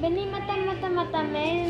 Beni mata mata mata mesmo.